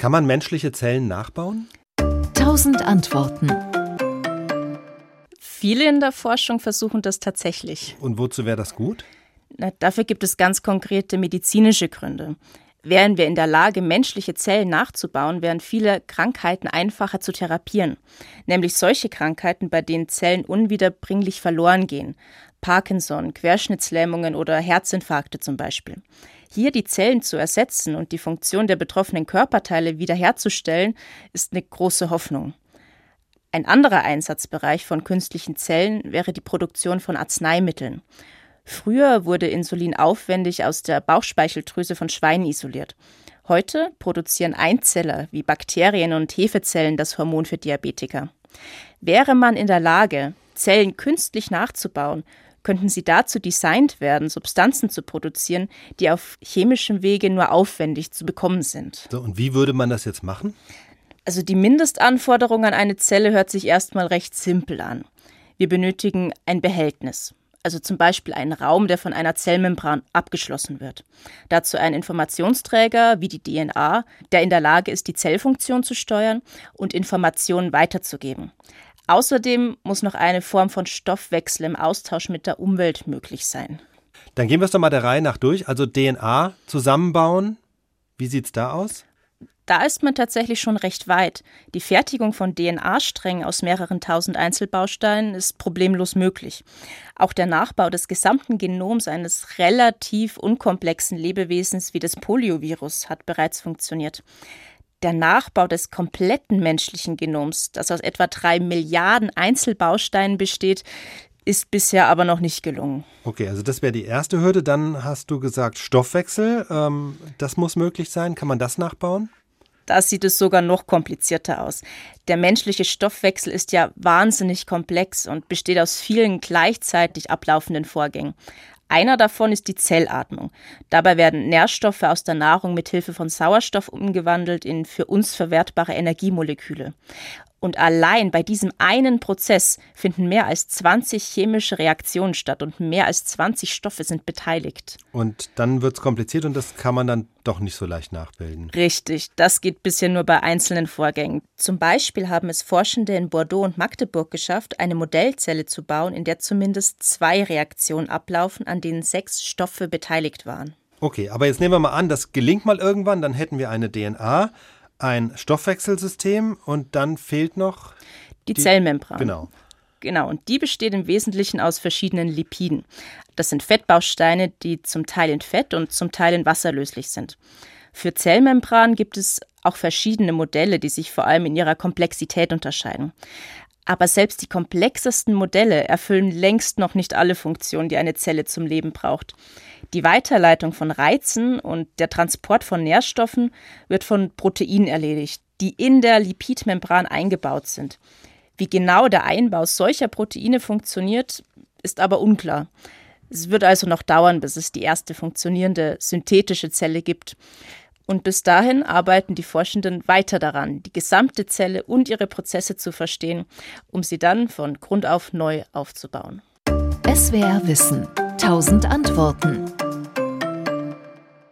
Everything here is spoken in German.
Kann man menschliche Zellen nachbauen? Tausend Antworten. Viele in der Forschung versuchen das tatsächlich. Und wozu wäre das gut? Na, dafür gibt es ganz konkrete medizinische Gründe. Wären wir in der Lage, menschliche Zellen nachzubauen, wären viele Krankheiten einfacher zu therapieren. Nämlich solche Krankheiten, bei denen Zellen unwiederbringlich verloren gehen. Parkinson, Querschnittslähmungen oder Herzinfarkte zum Beispiel. Hier die Zellen zu ersetzen und die Funktion der betroffenen Körperteile wiederherzustellen, ist eine große Hoffnung. Ein anderer Einsatzbereich von künstlichen Zellen wäre die Produktion von Arzneimitteln. Früher wurde Insulin aufwendig aus der Bauchspeicheldrüse von Schweinen isoliert. Heute produzieren Einzeller wie Bakterien und Hefezellen das Hormon für Diabetiker. Wäre man in der Lage, Zellen künstlich nachzubauen, könnten sie dazu designt werden, Substanzen zu produzieren, die auf chemischem Wege nur aufwendig zu bekommen sind. So, und wie würde man das jetzt machen? Also die Mindestanforderung an eine Zelle hört sich erstmal recht simpel an. Wir benötigen ein Behältnis, also zum Beispiel einen Raum, der von einer Zellmembran abgeschlossen wird. Dazu ein Informationsträger wie die DNA, der in der Lage ist, die Zellfunktion zu steuern und Informationen weiterzugeben. Außerdem muss noch eine Form von Stoffwechsel im Austausch mit der Umwelt möglich sein. Dann gehen wir es doch mal der Reihe nach durch. Also DNA zusammenbauen. Wie sieht es da aus? Da ist man tatsächlich schon recht weit. Die Fertigung von DNA-Strängen aus mehreren tausend Einzelbausteinen ist problemlos möglich. Auch der Nachbau des gesamten Genoms eines relativ unkomplexen Lebewesens wie des Poliovirus hat bereits funktioniert. Der Nachbau des kompletten menschlichen Genoms, das aus etwa drei Milliarden Einzelbausteinen besteht, ist bisher aber noch nicht gelungen. Okay, also das wäre die erste Hürde. Dann hast du gesagt Stoffwechsel. Ähm, das muss möglich sein. Kann man das nachbauen? Da sieht es sogar noch komplizierter aus. Der menschliche Stoffwechsel ist ja wahnsinnig komplex und besteht aus vielen gleichzeitig ablaufenden Vorgängen. Einer davon ist die Zellatmung. Dabei werden Nährstoffe aus der Nahrung mit Hilfe von Sauerstoff umgewandelt in für uns verwertbare Energiemoleküle. Und allein bei diesem einen Prozess finden mehr als 20 chemische Reaktionen statt und mehr als 20 Stoffe sind beteiligt. Und dann wird es kompliziert und das kann man dann doch nicht so leicht nachbilden. Richtig, das geht bisher nur bei einzelnen Vorgängen. Zum Beispiel haben es Forschende in Bordeaux und Magdeburg geschafft, eine Modellzelle zu bauen, in der zumindest zwei Reaktionen ablaufen, an denen sechs Stoffe beteiligt waren. Okay, aber jetzt nehmen wir mal an, das gelingt mal irgendwann, dann hätten wir eine DNA ein Stoffwechselsystem und dann fehlt noch die, die Zellmembran. Genau. Genau, und die besteht im Wesentlichen aus verschiedenen Lipiden. Das sind Fettbausteine, die zum Teil in Fett und zum Teil in Wasser löslich sind. Für Zellmembran gibt es auch verschiedene Modelle, die sich vor allem in ihrer Komplexität unterscheiden. Aber selbst die komplexesten Modelle erfüllen längst noch nicht alle Funktionen, die eine Zelle zum Leben braucht. Die Weiterleitung von Reizen und der Transport von Nährstoffen wird von Proteinen erledigt, die in der Lipidmembran eingebaut sind. Wie genau der Einbau solcher Proteine funktioniert, ist aber unklar. Es wird also noch dauern, bis es die erste funktionierende synthetische Zelle gibt. Und bis dahin arbeiten die Forschenden weiter daran, die gesamte Zelle und ihre Prozesse zu verstehen, um sie dann von Grund auf neu aufzubauen. SWR Wissen. Tausend Antworten.